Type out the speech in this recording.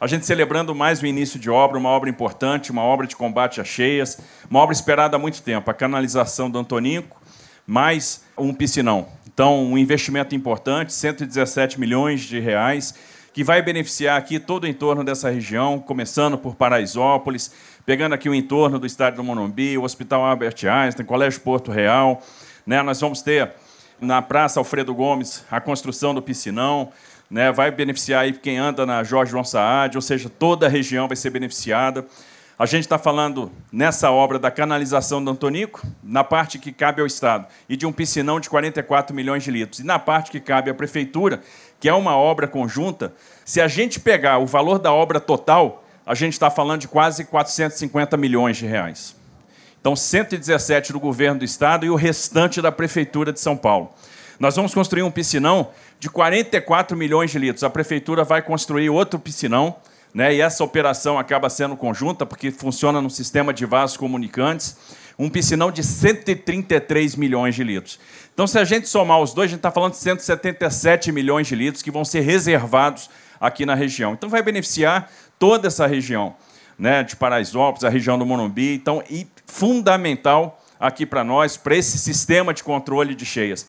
A gente celebrando mais o início de obra, uma obra importante, uma obra de combate a cheias, uma obra esperada há muito tempo, a canalização do Antonico, mais um piscinão. Então, um investimento importante, 117 milhões de reais, que vai beneficiar aqui todo o entorno dessa região, começando por Paraisópolis, pegando aqui o entorno do estádio do Morumbi, o Hospital Albert Einstein, Colégio Porto Real. Né? Nós vamos ter na Praça Alfredo Gomes a construção do piscinão, né? vai beneficiar aí quem anda na Jorge João Saad, ou seja, toda a região vai ser beneficiada. A gente está falando nessa obra da canalização do Antonico, na parte que cabe ao Estado, e de um piscinão de 44 milhões de litros. E na parte que cabe à Prefeitura, que é uma obra conjunta, se a gente pegar o valor da obra total, a gente está falando de quase 450 milhões de reais. Então, 117 do governo do Estado e o restante da Prefeitura de São Paulo. Nós vamos construir um piscinão de 44 milhões de litros. A Prefeitura vai construir outro piscinão né? e essa operação acaba sendo conjunta, porque funciona no sistema de vasos comunicantes, um piscinão de 133 milhões de litros. Então, se a gente somar os dois, a gente está falando de 177 milhões de litros que vão ser reservados aqui na região. Então, vai beneficiar toda essa região, né? de Paraisópolis, a região do Morumbi. Então, e fundamental aqui para nós, para esse sistema de controle de cheias.